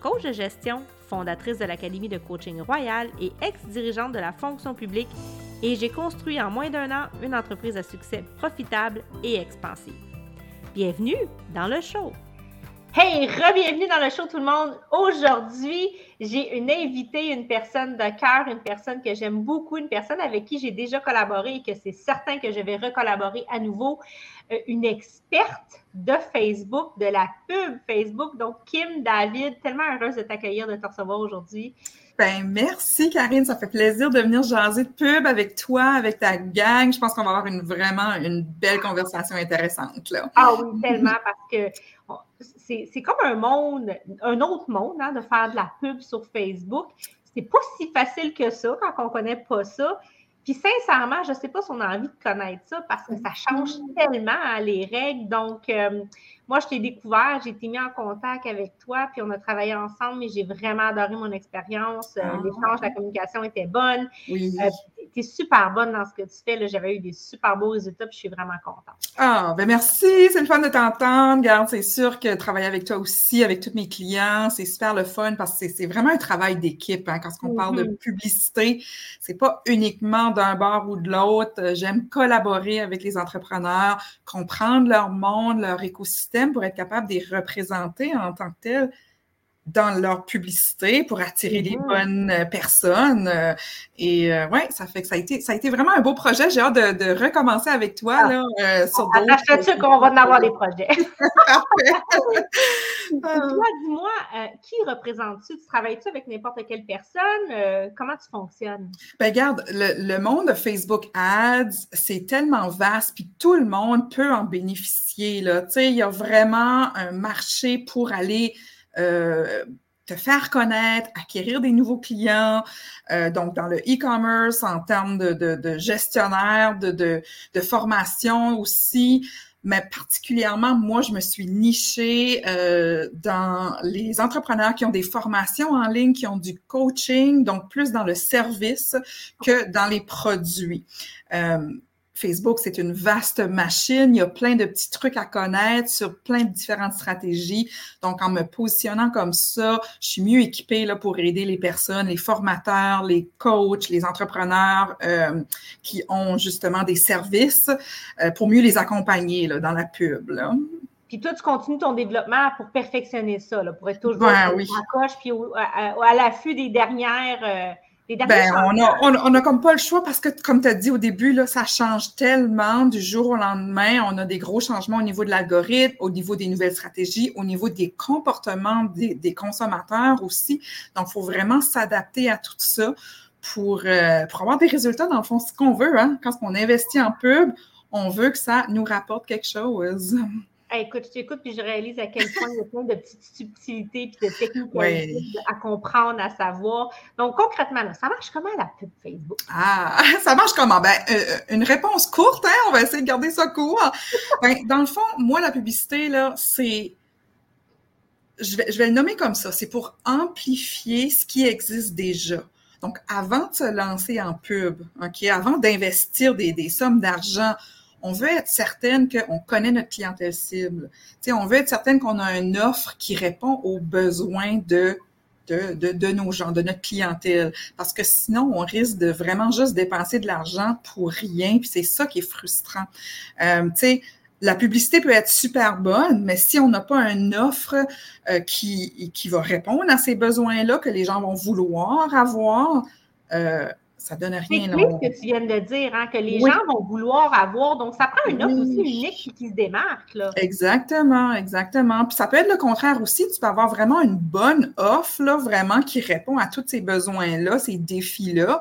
coach de gestion, fondatrice de l'Académie de coaching royal et ex-dirigeante de la fonction publique, et j'ai construit en moins d'un an une entreprise à succès profitable et expansive. Bienvenue dans le show! Hey, re-bienvenue dans le show tout le monde. Aujourd'hui, j'ai une invitée, une personne de cœur, une personne que j'aime beaucoup, une personne avec qui j'ai déjà collaboré et que c'est certain que je vais recollaborer à nouveau, euh, une experte de Facebook, de la pub Facebook. Donc, Kim David, tellement heureuse de t'accueillir, de te recevoir aujourd'hui. Ben, merci, Karine. Ça fait plaisir de venir jaser de pub avec toi, avec ta gang. Je pense qu'on va avoir une, vraiment une belle conversation intéressante. Là. Ah oui, tellement, parce que c'est comme un monde, un autre monde, hein, de faire de la pub sur Facebook. C'est pas si facile que ça quand on connaît pas ça. Puis sincèrement, je sais pas si on a envie de connaître ça parce que ça change tellement hein, les règles. Donc, euh, moi, je t'ai découvert, j'ai été mis en contact avec toi, puis on a travaillé ensemble, mais j'ai vraiment adoré mon expérience. Euh, ah. L'échange, la communication était bonne. Oui. Euh, tu es super bonne dans ce que tu fais. J'avais eu des super beaux résultats, puis je suis vraiment contente. Ah, ben merci. C'est le fun de t'entendre. Garde, c'est sûr que travailler avec toi aussi, avec tous mes clients, c'est super le fun parce que c'est vraiment un travail d'équipe. Hein, quand on parle de mm-hmm. publicité, c'est pas uniquement d'un bord ou de l'autre. J'aime collaborer avec les entrepreneurs, comprendre leur monde, leur écosystème pour être capable de les représenter en tant que tels dans leur publicité pour attirer les mm-hmm. bonnes euh, personnes. Euh, et euh, ouais, ça fait que ça a été, ça a été vraiment un beau projet. J'ai hâte de, recommencer avec toi ah. là, sur d'autres. Je suis qu'on va en avoir des projets. toi, dis-moi, qui représentes-tu? Tu travailles-tu avec n'importe quelle personne? comment tu fonctionnes? Ben, regarde, le, le monde de Facebook Ads, c'est tellement vaste, puis tout le monde peut en bénéficier. Là. Tu sais, il y a vraiment un marché pour aller euh, te faire connaître, acquérir des nouveaux clients, euh, donc dans le e-commerce, en termes de, de, gestionnaire, de, de, formation aussi, mais particulièrement, moi, je me suis nichée euh, dans les entrepreneurs qui ont des formations en ligne, qui ont du coaching, donc plus dans le service que dans les produits. Facebook, c'est une vaste machine. Il y a plein de petits trucs à connaître sur plein de différentes stratégies. Donc, en me positionnant comme ça, je suis mieux équipée là, pour aider les personnes, les formateurs, les coachs, les entrepreneurs euh, qui ont justement des services euh, pour mieux les accompagner là, dans la pub. Là. Puis toi, tu continues ton développement pour perfectionner ça, là, pour être toujours ben, oui. à coche, puis à, l'affût des dernières... Euh, ben, on a, on, a comme pas le choix parce que, comme tu as dit au début, là, ça change tellement du jour au lendemain. On a des gros changements au niveau de l'algorithme, au niveau des nouvelles stratégies, au niveau des comportements des, consommateurs aussi. Donc, il faut vraiment s'adapter à tout ça pour, euh, pour avoir des résultats, dans le fond, ce qu'on veut. Hein. Quand on investit en pub, on veut que ça nous rapporte quelque chose écoute, je t'écoute puis je réalise à quel point il y a plein de petites subtilités puis de techniques à comprendre, à savoir. Donc, concrètement, ça marche comment la pub Facebook? Ah, ça marche comment? Ben, euh, euh, une réponse courte, hein? On va essayer de garder ça court. Ben, dans le fond, moi, la publicité, là, c'est. Je vais, je vais le nommer comme ça. C'est pour amplifier ce qui existe déjà. Donc, avant de se lancer en pub, OK, avant d'investir des, des sommes d'argent on veut être certaine qu'on connaît notre clientèle cible. sais, on veut être certaine qu'on a une offre qui répond aux besoins de, de, de, nos gens, de notre clientèle. Parce que sinon, on risque de vraiment juste dépenser de l'argent pour rien. Puis c'est ça qui est frustrant. Euh, sais, la publicité peut être super bonne, mais si on n'a pas une offre euh, qui, qui va répondre à ces besoins-là, que les gens vont vouloir avoir, euh, ça donne rien. C'est ce que tu viens de dire, hein, que les gens vont vouloir avoir. Donc, ça prend une offre aussi unique qui se démarque. Là. Exactement, exactement. Puis ça peut être le contraire aussi. Tu peux avoir vraiment une bonne offre, là, vraiment, qui répond à tous ces besoins-là, ces défis-là.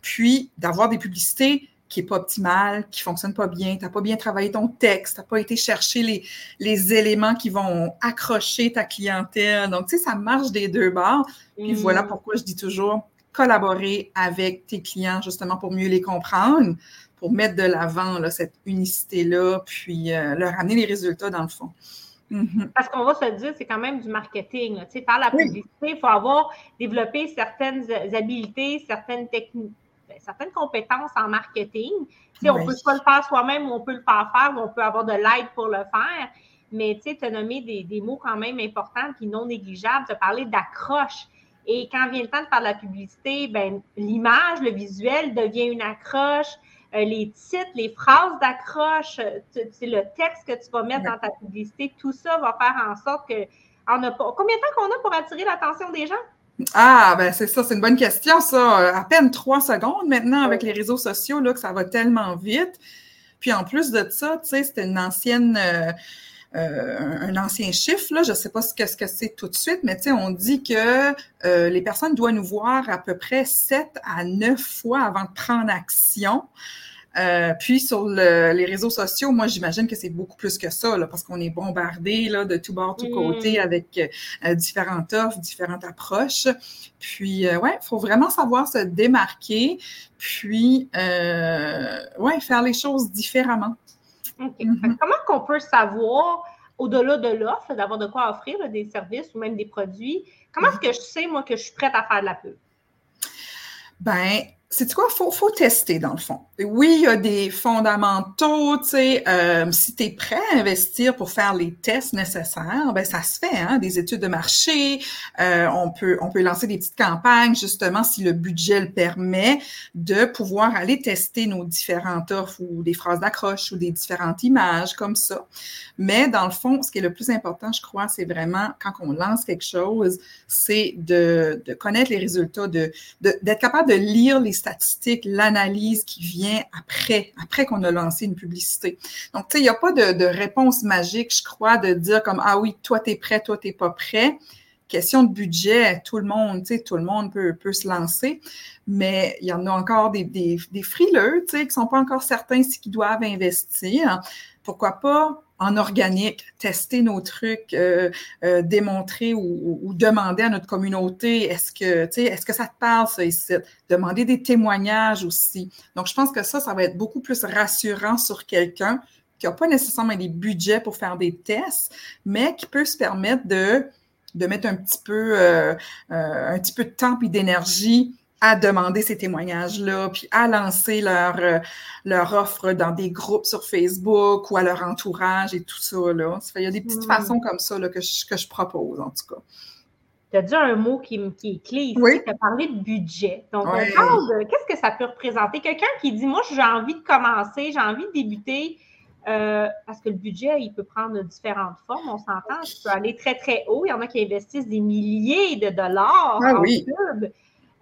Puis d'avoir des publicités qui n'est pas optimales, qui ne fonctionnent pas bien, tu n'as pas bien travaillé ton texte, tu n'as pas été chercher les, les éléments qui vont accrocher ta clientèle. Donc, tu sais, ça marche des deux bords. Puis voilà mm. pourquoi je dis toujours collaborer avec tes clients justement pour mieux les comprendre, pour mettre de l'avant cette unicité-là, puis euh, leur amener les résultats dans le fond. Mm-hmm. Parce qu'on va se dire, c'est quand même du marketing. Tu sais, faire la publicité, il faut avoir développé certaines habiletés, certaines techniques, ben, certaines compétences en marketing. Tu on peut pas le faire soi-même ou on peut le faire faire ou on peut avoir de l'aide pour le faire. Mais tu sais, as nommé des, mots quand même importants et non négligeables. Tu as parlé d'accroche. Et quand vient le temps de faire de la publicité, ben, l'image, le visuel devient une accroche. Euh, les titres, les phrases d'accroche, euh, le texte que tu vas mettre dans ta publicité, tout ça va faire en sorte que. On a pas, combien de temps qu'on a pour attirer l'attention des gens? Ah, ben c'est ça, c'est une bonne question, ça. À peine trois secondes maintenant avec les réseaux sociaux, là, que ça va tellement vite. Puis en plus de ça, tu sais, c'était une ancienne. Euh, un ancien chiffre, là, je ne sais pas ce que, ce que c'est tout de suite, mais on dit que les personnes doivent nous voir à peu près sept à neuf fois avant de prendre action. Euh, puis sur les réseaux sociaux, moi j'imagine que c'est beaucoup plus que ça, parce qu'on est bombardé là, de tout bord, tout côté mm. avec euh, différentes offres, différentes approches. Puis euh, ouais, il faut vraiment savoir se démarquer, puis ouais, faire les choses différemment. Mm-hmm. Comment qu'on peut savoir, au-delà de l'offre, d'avoir de quoi offrir des services ou même des produits, comment est-ce que je sais, moi, que je suis prête à faire de la pub? Ben, c'est quoi? Faut, faut, tester dans le fond. Oui, il y a des fondamentaux, tu sais, euh, si tu es prêt à investir pour faire les tests nécessaires, ben ça se fait, hein, des études de marché, euh, on, peut, on peut lancer des petites campagnes, justement, si le budget le permet, de pouvoir aller tester nos différentes offres ou des phrases d'accroche ou des différentes images comme ça. Mais dans le fond, ce qui est le plus important, je crois, c'est vraiment quand on lance quelque chose, c'est de, de connaître les résultats, de d'être capable de lire les statistiques, l'analyse qui vient après, après qu'on a lancé une publicité. Donc, tu sais, il n'y a pas de, réponse magique, je crois, de dire comme, ah oui, toi, tu es prêt, toi, tu n'es pas prêt. Question de budget, tout le monde, tu sais, tout le monde peut, peut se lancer, mais il y en a encore des, des, frileux, tu sais, qui ne sont pas encore certains si qu'ils doivent investir. Pourquoi pas en organique, tester nos trucs, euh, euh, démontrer ou, demander à notre communauté est-ce que, est-ce que ça te parle, ça ici? Demander des témoignages aussi. Donc, je pense que ça, ça va être beaucoup plus rassurant sur quelqu'un qui n'a pas nécessairement des budgets pour faire des tests, mais qui peut se permettre de, de mettre un petit peu, euh, un petit peu de temps et d'énergie à demander ces témoignages-là, puis à lancer leur, euh, leur offre dans des groupes sur Facebook ou à leur entourage et tout ça. Là. il y a des petites hmm. façons comme ça là, que, je, que je propose, en tout cas. Tu as dit un mot qui, qui est clé ici, oui. tu as parlé de budget. Donc, on parle de qu'est-ce que ça peut représenter? Quelqu'un qui dit Moi, j'ai envie de commencer, j'ai envie de débuter, euh, parce que le budget, il peut prendre différentes formes, on s'entend. Il peut aller très, très haut. Il y en a qui investissent des milliers de dollars ah, en oui.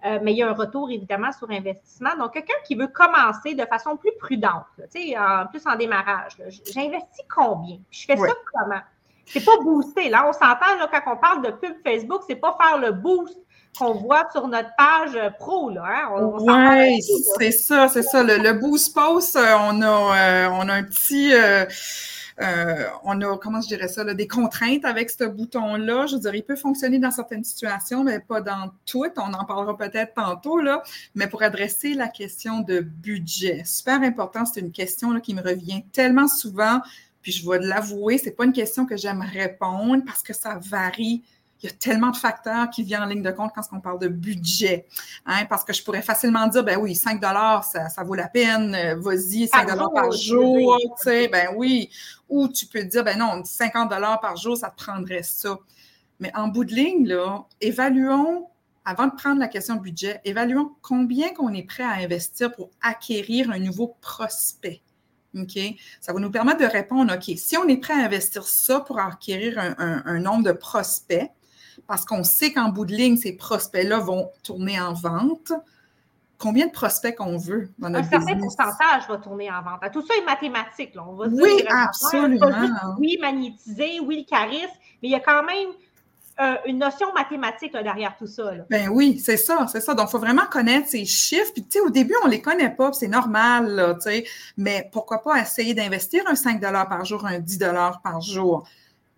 Euh, mais il y a un retour évidemment sur investissement. Donc, quelqu'un qui veut commencer de façon plus prudente, en plus en démarrage, j'investis combien? je fais ça comment? C'est pas booster. Là, on s'entend quand on parle de pub Facebook, c'est pas faire le boost qu'on voit sur notre page pro. Là, hein? oui, c'est ça, c'est ça. Le, boost post, euh, on a, euh, on a un petit. Euh, on a, comment je dirais ça, des contraintes avec ce bouton-là. Je veux dire, il peut fonctionner dans certaines situations, mais pas dans toutes. On en parlera peut-être tantôt, là. Mais pour adresser la question de budget, super important, c'est une question qui me revient tellement souvent. Puis je vais l'avouer, c'est pas une question que j'aime répondre parce que ça varie il y a tellement de facteurs qui viennent en ligne de compte quand on parle de budget. Hein, parce que je pourrais facilement dire, ben oui, 5 dollars, ça, vaut la peine, euh, vas-y, 5 dollars par jour, tu sais, ben oui. Ou tu peux dire, ben non, 50 dollars par jour, ça te prendrait ça. Mais en bout de ligne, là, évaluons, avant de prendre la question budget, évaluons combien qu'on est prêt à investir pour acquérir un nouveau prospect. OK? Ça va nous permettre de répondre, OK, si on est prêt à investir ça pour acquérir un nombre de prospects, parce qu'on sait qu'en bout de ligne, ces prospects-là vont tourner en vente. Combien de prospects qu'on veut dans notre Un certain pourcentage va tourner en vente. Tout ça est mathématique. On va oui, absolument. oui, magnétiser, oui, le charisme, mais il y a quand même euh, une notion mathématique derrière tout ça. Ben oui, c'est ça, c'est ça. Donc, il faut vraiment connaître ces chiffres. Puis, tu sais, au début, on ne les connaît pas, c'est normal, tu sais. Mais pourquoi pas essayer d'investir un 5 par jour, un 10 par jour?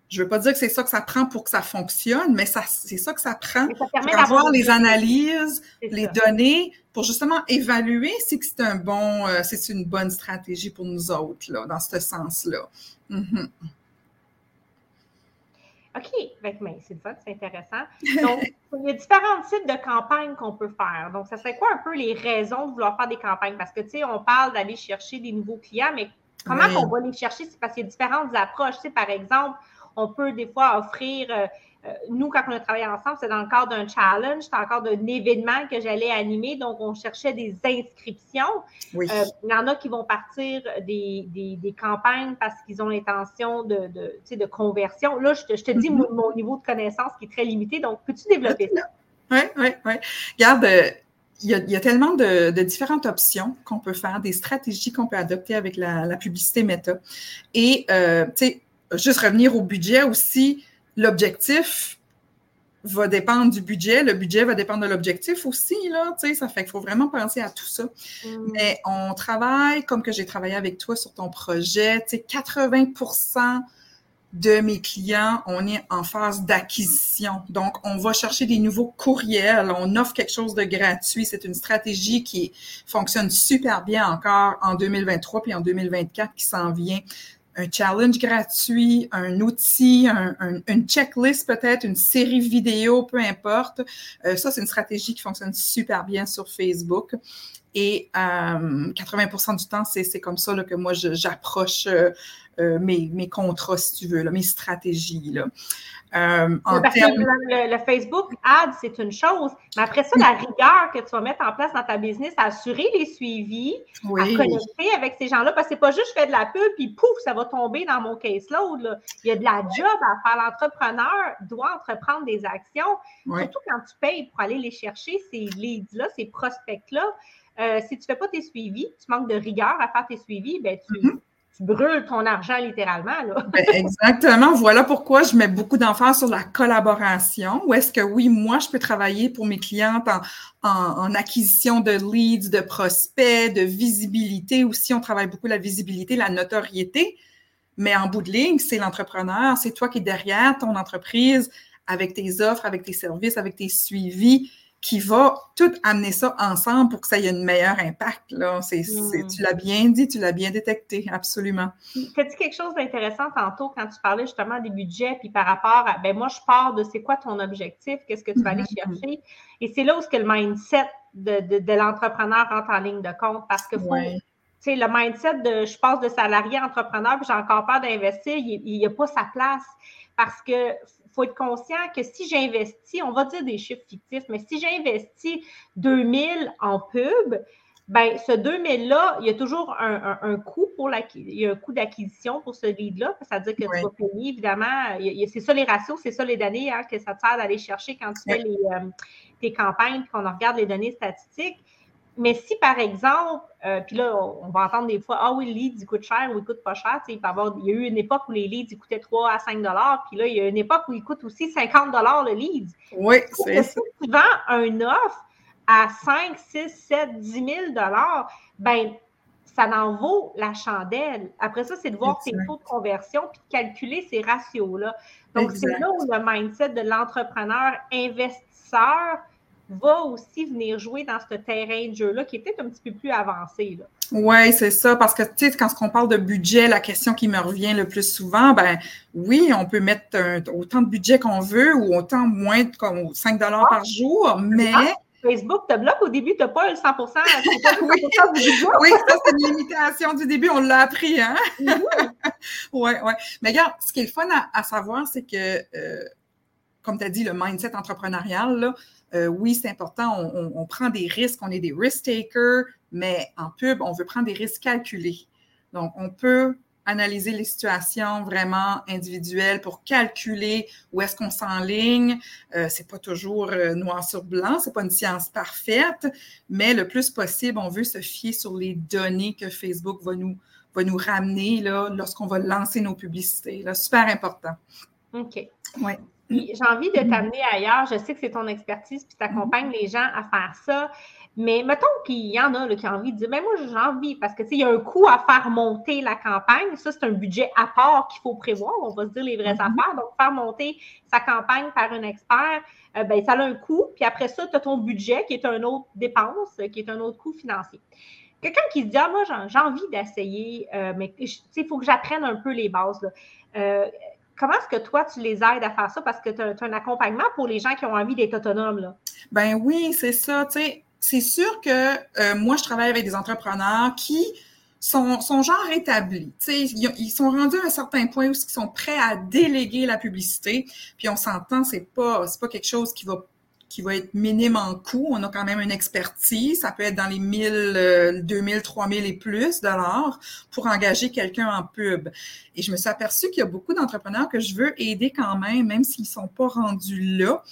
Je ne veux pas dire que c'est ça que ça prend pour que ça fonctionne, mais c'est ça que ça prend pour avoir les analyses, les données, pour justement évaluer si c'est un bon, euh, c'est une bonne stratégie pour nous autres, là, dans ce sens-là. Mm-hmm. OK, ben, c'est le fun, c'est intéressant. Donc, il y a différents types de campagnes qu'on peut faire. Donc, ça serait quoi un peu les raisons de vouloir faire des campagnes? Parce que, tu sais, on parle d'aller chercher des nouveaux clients, mais comment on va les chercher? C'est parce qu'il y a différentes approches. Tu sais, par exemple, on peut des fois offrir, euh, euh, nous, quand on a travaillé ensemble, c'est dans le cadre d'un challenge, c'est encore d'un événement que j'allais animer. Donc, on cherchait des inscriptions. Euh, il y en a qui vont partir des, campagnes parce qu'ils ont l'intention de, de, de, conversion. Là, je te, dis mm-hmm. mon, niveau de connaissance qui est très limité. Donc, peux-tu développer ça? Oui, oui, oui. Regarde, il y, a, tellement de, différentes options qu'on peut faire, des stratégies qu'on peut adopter avec la, la publicité méta. Et, tu sais, juste revenir au budget aussi, l'objectif va dépendre du budget, le budget va dépendre de l'objectif aussi, là, tu sais, ça fait qu'il faut vraiment penser à tout ça. Mm. Mais on travaille, comme que j'ai travaillé avec toi sur ton projet, tu sais, 80% de mes clients, on est en phase d'acquisition. Donc, on va chercher des nouveaux courriels, on offre quelque chose de gratuit. C'est une stratégie qui fonctionne super bien encore en 2023 puis en 2024 qui s'en vient un challenge gratuit, un outil, une checklist peut-être, une série vidéo, peu importe. Euh, ça, c'est une stratégie qui fonctionne super bien sur Facebook. Et 80% euh, du temps, c'est comme ça que moi, j'approche euh, mes, mes, contrats, si tu veux, là, mes stratégies. Là. Euh, le, Facebook Ads, c'est une chose, mais après ça, la rigueur que tu vas mettre en place dans ta business, à assurer les suivis, à connecter avec ces gens-là, parce que c'est pas juste je fais de la pub, puis pouf, ça va tomber dans mon caseload. Il y a de la job à faire. L'entrepreneur doit entreprendre des actions, surtout quand tu payes pour aller les chercher, ces leads-là, ces prospects-là. Euh, si tu ne fais pas tes suivis, tu manques de rigueur à faire tes suivis, ben tu, tu brûles ton argent littéralement. Là. Ben, exactement. Voilà pourquoi je mets beaucoup d'emphase sur la collaboration. Où est-ce que oui, moi, je peux travailler pour mes clientes en, acquisition de leads, de prospects, de visibilité. Aussi, on travaille beaucoup la visibilité, la notoriété. Mais en bout de ligne, c'est l'entrepreneur, c'est toi qui es derrière ton entreprise avec tes offres, avec tes services, avec tes suivis qui va tout amener ça ensemble pour que ça ait un meilleur impact. Là. Hmm. tu l'as bien dit, tu l'as bien détecté, absolument. Tu as dit quelque chose d'intéressant tantôt quand tu parlais justement des budgets, puis par rapport à, ben moi, je pars de c'est quoi ton objectif, qu'est-ce que tu vas aller mm-hmm. chercher? Et c'est là où ce que le mindset de, l'entrepreneur rentre en ligne de compte parce que faut, le mindset de je passe de salarié à entrepreneur, puis j'ai encore peur d'investir, il n'y a pas sa place. Parce que faut être conscient que si j'investis, on va dire des chiffres fictifs, mais si j'investis 2000 en pub, ben ce 2000-là, il y a toujours un, coût pour il y a un coût d'acquisition pour ce lead-là. C'est-à-dire que tu vas payer, évidemment, c'est ça les ratios, c'est ça les données hein, que ça te sert d'aller chercher quand tu fais les, euh, tes campagnes, qu'on regarde les données statistiques. Mais si, par exemple, euh, puis là, on va entendre des fois, ah oui, le lead, il coûte cher ou il coûte pas cher. Il, peut avoir, il y a eu une époque où les leads, ils coûtaient 3 à 5 puis là, il y a une époque où il coûte aussi 50 le lead. Oui, c'est ça. Si tu vends un offre à 5, 6, 7, 10 000 ben ça en vaut la chandelle. Après ça, c'est de voir tes taux de conversion puis de calculer ces ratios-là. Donc, c'est là où le mindset de l'entrepreneur investisseur va aussi venir jouer dans ce terrain de jeu-là qui est peut-être un petit peu plus avancé. Oui, c'est ça, parce que, tu sais, quand on parle de budget, la question qui me revient le plus souvent, ben oui, on peut mettre autant de budget qu'on veut ou autant moins, comme 5 dollars par jour, mais... Ah, Facebook te bloque au début, tu n'as pas le 100 oui. oui, ça, c'est une limitation du début, on l'a appris, hein? oui, oui. Mais regarde, ce qui est le fun à, savoir, c'est que, euh, comme tu as dit, le mindset entrepreneurial, là, euh, oui, c'est important, on, prend des risques, on est des risk takers, mais en pub, on veut prendre des risques calculés. Donc, on peut analyser les situations vraiment individuelles pour calculer où est-ce qu'on s'enligne. Euh, c'est pas toujours euh, noir sur blanc, c'est pas une science parfaite, mais le plus possible, on veut se fier sur les données que Facebook va nous, va nous ramener là, lorsqu'on va lancer nos publicités. Là, super important. OK. Ouais j'ai envie de t'amener ailleurs. Je sais que c'est ton expertise, puis tu accompagnes les gens à faire ça. Mais mettons qu'il y en a là, qui ont envie de dire, mais moi, j'ai envie, parce que, il y a un coût à faire monter la campagne. Ça, c'est un budget à part qu'il faut prévoir. On va se dire les vraies mm-hmm. affaires. Donc, faire monter sa campagne par un expert, euh, ben, ça a un coût. Puis après ça, tu as ton budget qui est un autre dépense, qui est un autre coût financier. Quelqu'un qui se dit, ah, moi, j'ai envie d'essayer, euh, mais il faut que j'apprenne un peu les bases. Euh, comment est-ce que toi, tu les aides à faire ça? Parce que tu as, un accompagnement pour les gens qui ont envie d'être autonomes. Là. Ben oui, c'est ça. c'est sûr que euh, moi, je travaille avec des entrepreneurs qui sont, genre établis. Ils, ils sont rendus à un certain point où ils sont prêts à déléguer la publicité. Puis on s'entend, c'est pas, pas quelque chose qui va qui va être minime en coût. On a quand même une expertise. Ça peut être dans les 1000, 2000, 3000 et plus dollars pour engager quelqu'un en pub. Et je me suis aperçue qu'il y a beaucoup d'entrepreneurs que je veux aider quand même, même s'ils sont pas rendus là.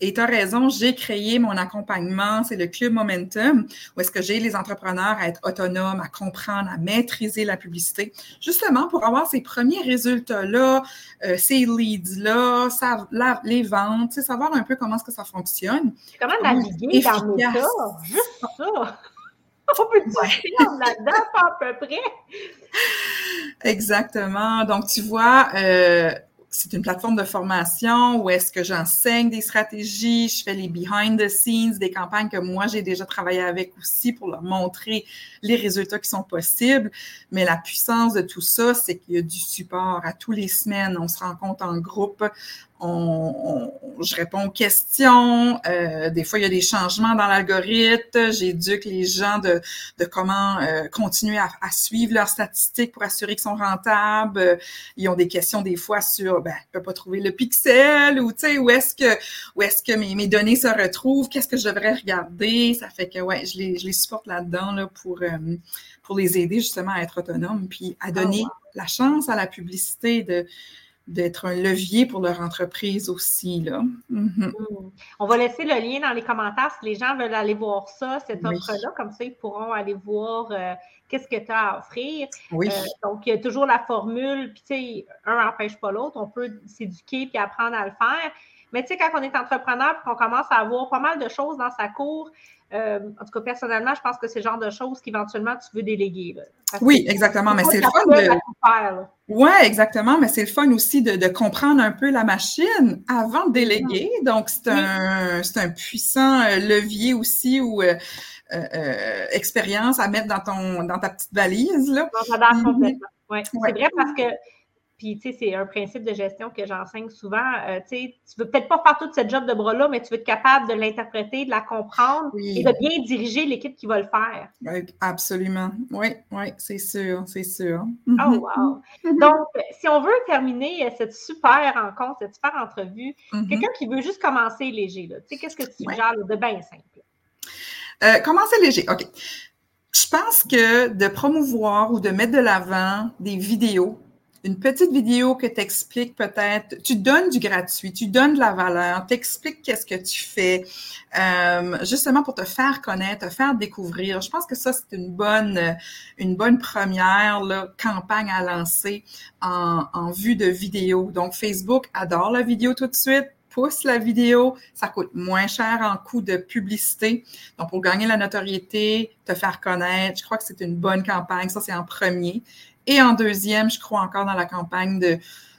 Et tu as raison, j'ai créé mon accompagnement, c'est le Club Momentum, où est-ce que j'ai les entrepreneurs à être autonomes, à comprendre, à maîtriser la publicité, justement pour avoir ces premiers résultats-là, euh, ces leads-là, les ventes, savoir un peu comment est-ce que ça fonctionne. Comment naviguer dans ça? Juste ça! On peut dire là-dedans, à peu près. Exactement. Donc, tu vois, euh, c'est une plateforme de formation où est-ce que j'enseigne des stratégies, je fais les behind the scenes, des campagnes que moi j'ai déjà travaillé avec aussi pour leur montrer les résultats qui sont possibles. Mais la puissance de tout ça, c'est qu'il y a du support à tous les semaines. On se rencontre en groupe, on, je réponds aux questions. Euh, des fois, il y a des changements dans l'algorithme. J'éduque les gens de, de comment euh, continuer à, à, suivre leurs statistiques pour assurer qu'ils sont rentables. ils ont des questions des fois sur, ben, je peux pas trouver le pixel ou, tu sais, où est-ce que, où est-ce que mes, mes données se retrouvent? Qu'est-ce que je devrais regarder? Ça fait que, ouais, je les, je les supporte là-dedans, là, pour, euh, pour les aider justement à être autonomes puis à donner oh, la chance à la publicité de, d'être un levier pour leur entreprise aussi. Là. Mhm. Mm. On va laisser le lien dans les commentaires si les gens veulent aller voir ça, cette offre-là, comme ça, ils pourront aller voir euh, qu'est-ce que tu as à offrir. Oui. Euh, donc, il y a toujours la formule, puis tu sais, un n'empêche pas l'autre, on peut s'éduquer puis apprendre à le faire. Mais tu sais, quand on est entrepreneur et qu'on commence à avoir pas mal de choses dans sa cour, euh, en tout cas, personnellement, je pense que c'est le genre de choses qu'éventuellement tu veux déléguer. oui, exactement. Mais c'est le fun de. Oui, exactement. Mais c'est le fun aussi de, comprendre un peu la machine avant de déléguer. Donc, c'est un, un, puissant euh, levier aussi ou euh, expérience à mettre dans ton dans ta petite valise. Là. Mm-hmm. complètement. Ouais. C'est vrai parce que puis, tu sais, c'est un principe de gestion que j'enseigne souvent. Euh, tu sais, tu veux peut-être pas faire toute cette job de bras-là, mais tu veux être capable de l'interpréter, de la comprendre et de bien diriger l'équipe qui va le faire. Oui, absolument. Oui, oui, c'est sûr, c'est sûr. Oh, mhm. wow. Donc, si on veut terminer cette super rencontre, cette super entrevue, mhm. quelqu'un qui veut juste commencer léger, tu sais, qu'est-ce que tu suggères de bien simple? Euh, commencer léger, OK. Je pense que de promouvoir ou de mettre de l'avant des vidéos une petite vidéo que tu expliques peut-être, tu donnes du gratuit, tu donnes de la valeur, t'expliques qu'est-ce que tu fais, euh, justement pour te faire connaître, te faire découvrir. Je pense que ça, c'est une bonne, une bonne première campagne à lancer en, en vue de vidéo. Donc, Facebook adore la vidéo tout de suite pousse la vidéo, ça coûte moins cher en coût de publicité. Donc, pour gagner la notoriété, te faire connaître, je crois que c'est une bonne campagne. Ça, c'est en premier. Et en deuxième, je crois encore dans la campagne de,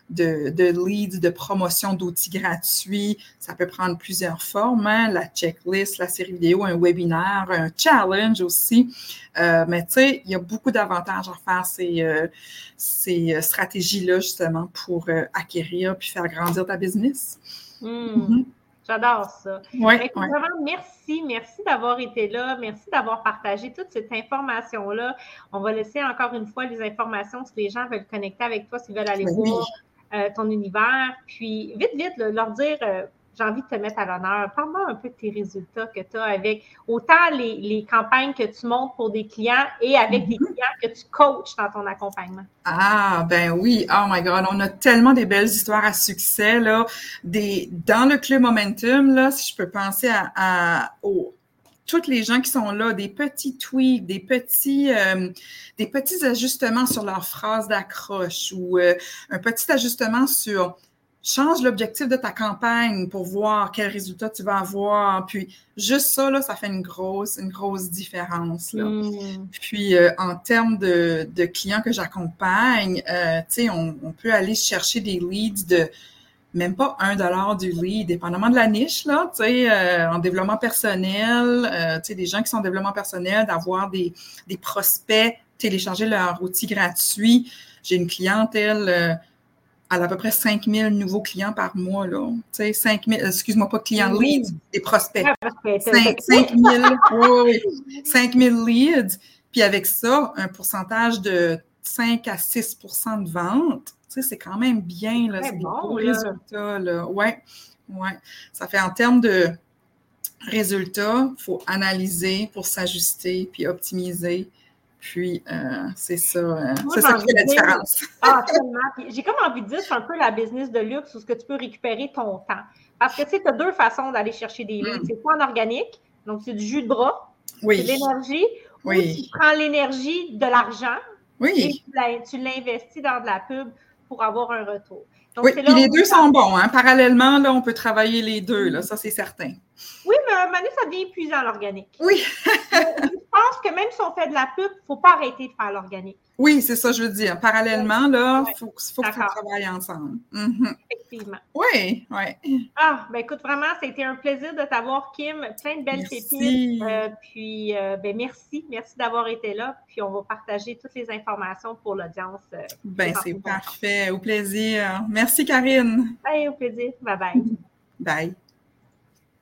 de, de leads, de promotion d'outils gratuits. Ça peut prendre plusieurs formes, hein. la checklist, la série vidéo, un webinaire, un challenge aussi. Euh, mais tu sais, il y a beaucoup d'avantages à faire ces, euh, ces euh, stratégies-là justement pour acquérir puis faire grandir ta business. Hmm. Mm-hmm. J'adore ça. Ouais, Vraiment, merci, merci d'avoir été là. Merci d'avoir partagé toute cette information-là. On va laisser encore une fois les informations si les gens veulent connecter avec toi, s'ils veulent aller ben voir euh, ton univers. Puis, vite, vite, leur dire euh, j'ai envie de te mettre à l'honneur. Parle-moi un peu de tes résultats que tu as avec autant les, campagnes que tu montes pour des clients et avec des mm-hmm. clients que tu coaches dans ton accompagnement. Ah, ben oui. Oh my God. On a tellement des belles histoires à succès, là. Des, dans le Club Momentum, là, si je peux penser à, à toutes les gens qui sont là, des petits tweets, des petits, euh, des petits ajustements sur leur phrase d'accroche ou euh, un petit ajustement sur change l'objectif de ta campagne pour voir quel résultat tu vas avoir. Puis juste ça, là, ça fait une grosse, une grosse différence. Là. Mm. Puis euh, en termes de, de clients que j'accompagne, euh, tu sais, on, on peut aller chercher des leads de même pas un dollar du lead, dépendamment de la niche, là, tu sais, euh, en développement personnel, euh, tu sais, des gens qui sont en développement personnel, d'avoir des, des prospects, télécharger leur outil gratuit. J'ai une clientèle, euh, elle a à peu près 5000 nouveaux clients par mois, là. Tu sais, 5000, excuse-moi, pas clients leads, des prospects. Ouais, parce que t'as- 5 5000 oui, oui. 5000 leads. Puis avec ça, un pourcentage de 5 à 6% de vente, c'est quand même bien. Là, c'est des bon, là. résultats. Là. Ouais, ouais. Ça fait en termes de résultats, il faut analyser pour s'ajuster puis optimiser. Puis, euh, c'est ça, euh, c'est ça qui fait la différence. Ah, tellement. J'ai comme envie de dire, c'est un peu la business de luxe où ce que tu peux récupérer ton temps. Parce que tu sais, tu as deux façons d'aller chercher des leads. Mm. C'est soit en organique, donc c'est du jus de bras, c'est de Oui, l'énergie, ou tu prends l'énergie de l'argent et oui. tu l'in- tu l'investis dans de la pub pour avoir un retour. Donc, Oui, c'est là les deux sont bons. Hein? Parallèlement, là, on peut travailler les deux, là, ça c'est certain. Oui, mais donné, ça devient épuisant l'organique. Oui. Je pense que même si on fait de la pub, il ne faut pas arrêter de faire l'organique, Oui, c'est ça, je veux dire. Parallèlement, là, Ouais. il faut, faut qu'on travaille ensemble. Mhm. effectivement. Oui, oui. Ah, ben écoute, vraiment, c'était un plaisir de t'avoir, Kim. Plein de belles Merci. pépites. Euh, puis, euh, ben merci. Merci d'avoir été là. Puis, on va partager toutes les informations pour l'audience. euh. Ben, C'est parfait. Au plaisir. Merci, Karine. Allez, au plaisir. Bye bye. Bye.